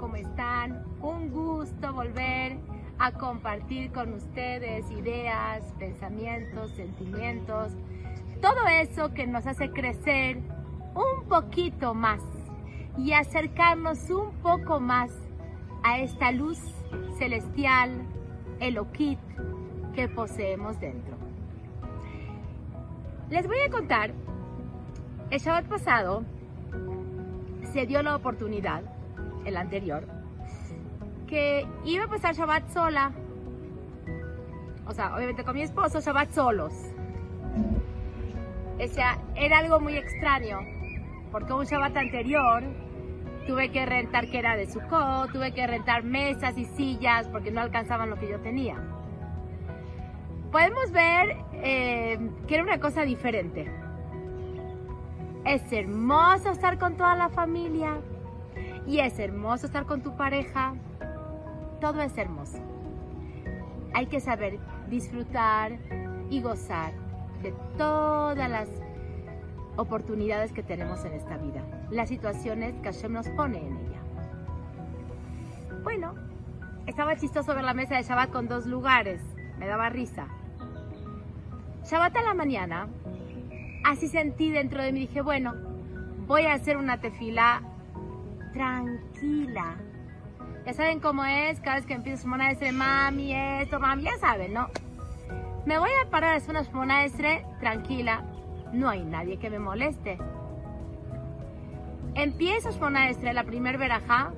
¿cómo están? Un gusto volver a compartir con ustedes ideas, pensamientos, sentimientos, todo eso que nos hace crecer un poquito más y acercarnos un poco más a esta luz celestial, Eloquit, que poseemos dentro. Les voy a contar, el Shabbat pasado se dio la oportunidad, el anterior, que iba a pasar Shabbat sola. O sea, obviamente con mi esposo, Shabbat solos. O sea, era algo muy extraño, porque un Shabbat anterior tuve que rentar que era de Sukkot, tuve que rentar mesas y sillas porque no alcanzaban lo que yo tenía. Podemos ver eh, que era una cosa diferente. Es hermoso estar con toda la familia y es hermoso estar con tu pareja. Todo es hermoso. Hay que saber disfrutar y gozar de todas las oportunidades que tenemos en esta vida, las situaciones que Hashem nos pone en ella. Bueno, estaba chistoso ver la mesa de Shabbat con dos lugares, me daba risa. Shabbat a la mañana así sentí dentro de mí, dije, bueno, voy a hacer una tefila tranquila. Ya saben cómo es, cada vez que empiezo a decir, mami, esto, mami, ya saben, ¿no? Me voy a parar a hacer una tranquila, no hay nadie que me moleste. Empiezo shmonaestre, la primer verajá,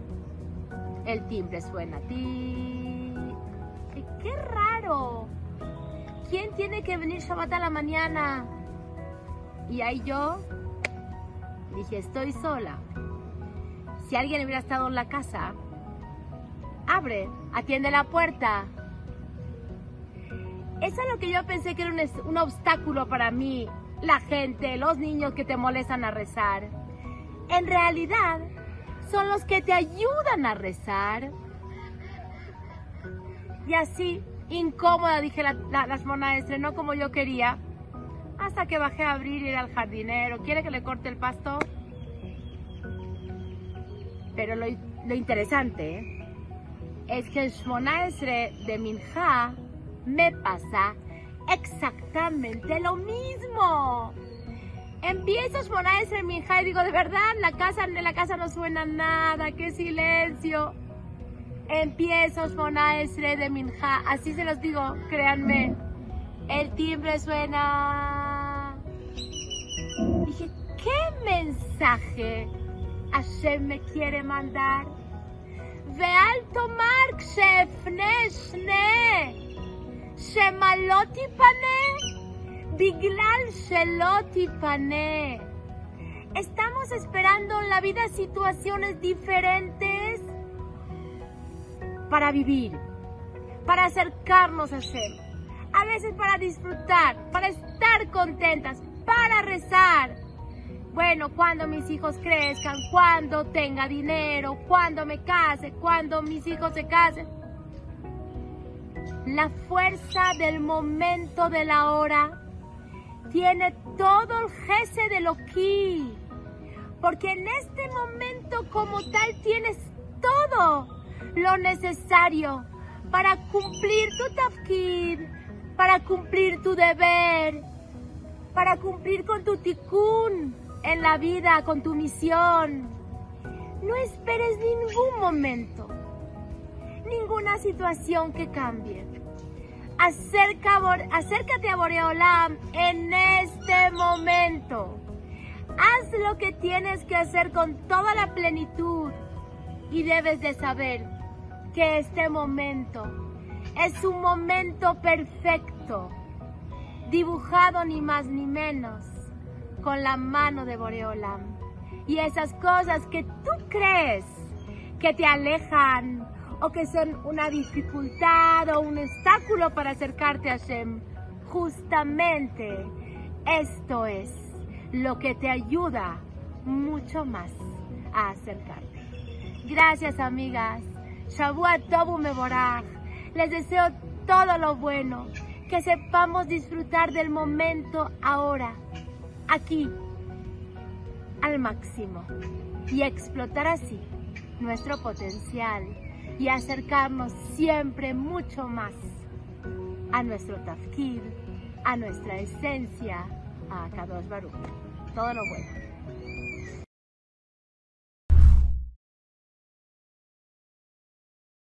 el timbre suena, ti. ¡Qué raro! ¿Quién tiene que venir Shabbat a la mañana? Y ahí yo dije, estoy sola. Si alguien hubiera estado en la casa, abre, atiende la puerta. Eso es lo que yo pensé que era un, obstáculo para mí, la gente, los niños que te molestan a rezar. En realidad, son los que te ayudan a rezar. Y así, incómoda, dije la, la, las monaestres, no como yo quería, hasta que bajé a abrir y ir al jardinero. ¿Quiere que le corte el pasto? Pero lo, interesante ¿eh? es que el Shmonaesre de Minja me pasa exactamente lo mismo. Empiezo Shmonaesre de Minja y digo, de verdad, la casa, en la casa no suena nada, qué silencio. Empiezo Shmonaesre de Minja, así se los digo, créanme. El timbre suena. Dije, ¿qué mensaje Hashem me quiere mandar? Veal tomar shefne shne. Shemaloti pane. Biglal sheloti pane. Estamos esperando en la vida situaciones diferentes para vivir, para acercarnos a Hashem a veces para disfrutar, para estar contentas, para rezar. Bueno, cuando mis hijos crezcan, cuando tenga dinero, cuando me case, cuando mis hijos se casen. La fuerza del momento de la hora tiene todo el jefe de lo que. Porque en este momento como tal tienes todo lo necesario para cumplir tu tafkid, para cumplir tu deber, para cumplir con tu tikkun en la vida, con tu misión. No esperes ningún momento, ninguna situación que cambie. Acerca, acércate a Boreolam en este momento. Haz lo que tienes que hacer con toda la plenitud y debes de saber que este momento es un momento perfecto, dibujado ni más ni menos con la mano de Boreolam. Y esas cosas que tú crees que te alejan o que son una dificultad o un obstáculo para acercarte a Shem, justamente esto es lo que te ayuda mucho más a acercarte. Gracias amigas. Shavuot Tobu Mevorach. Les deseo todo lo bueno, que sepamos disfrutar del momento ahora, aquí, al máximo, y explotar así nuestro potencial y acercarnos siempre mucho más a nuestro tafkid, a nuestra esencia, a Kadosh Baruch. Todo lo bueno.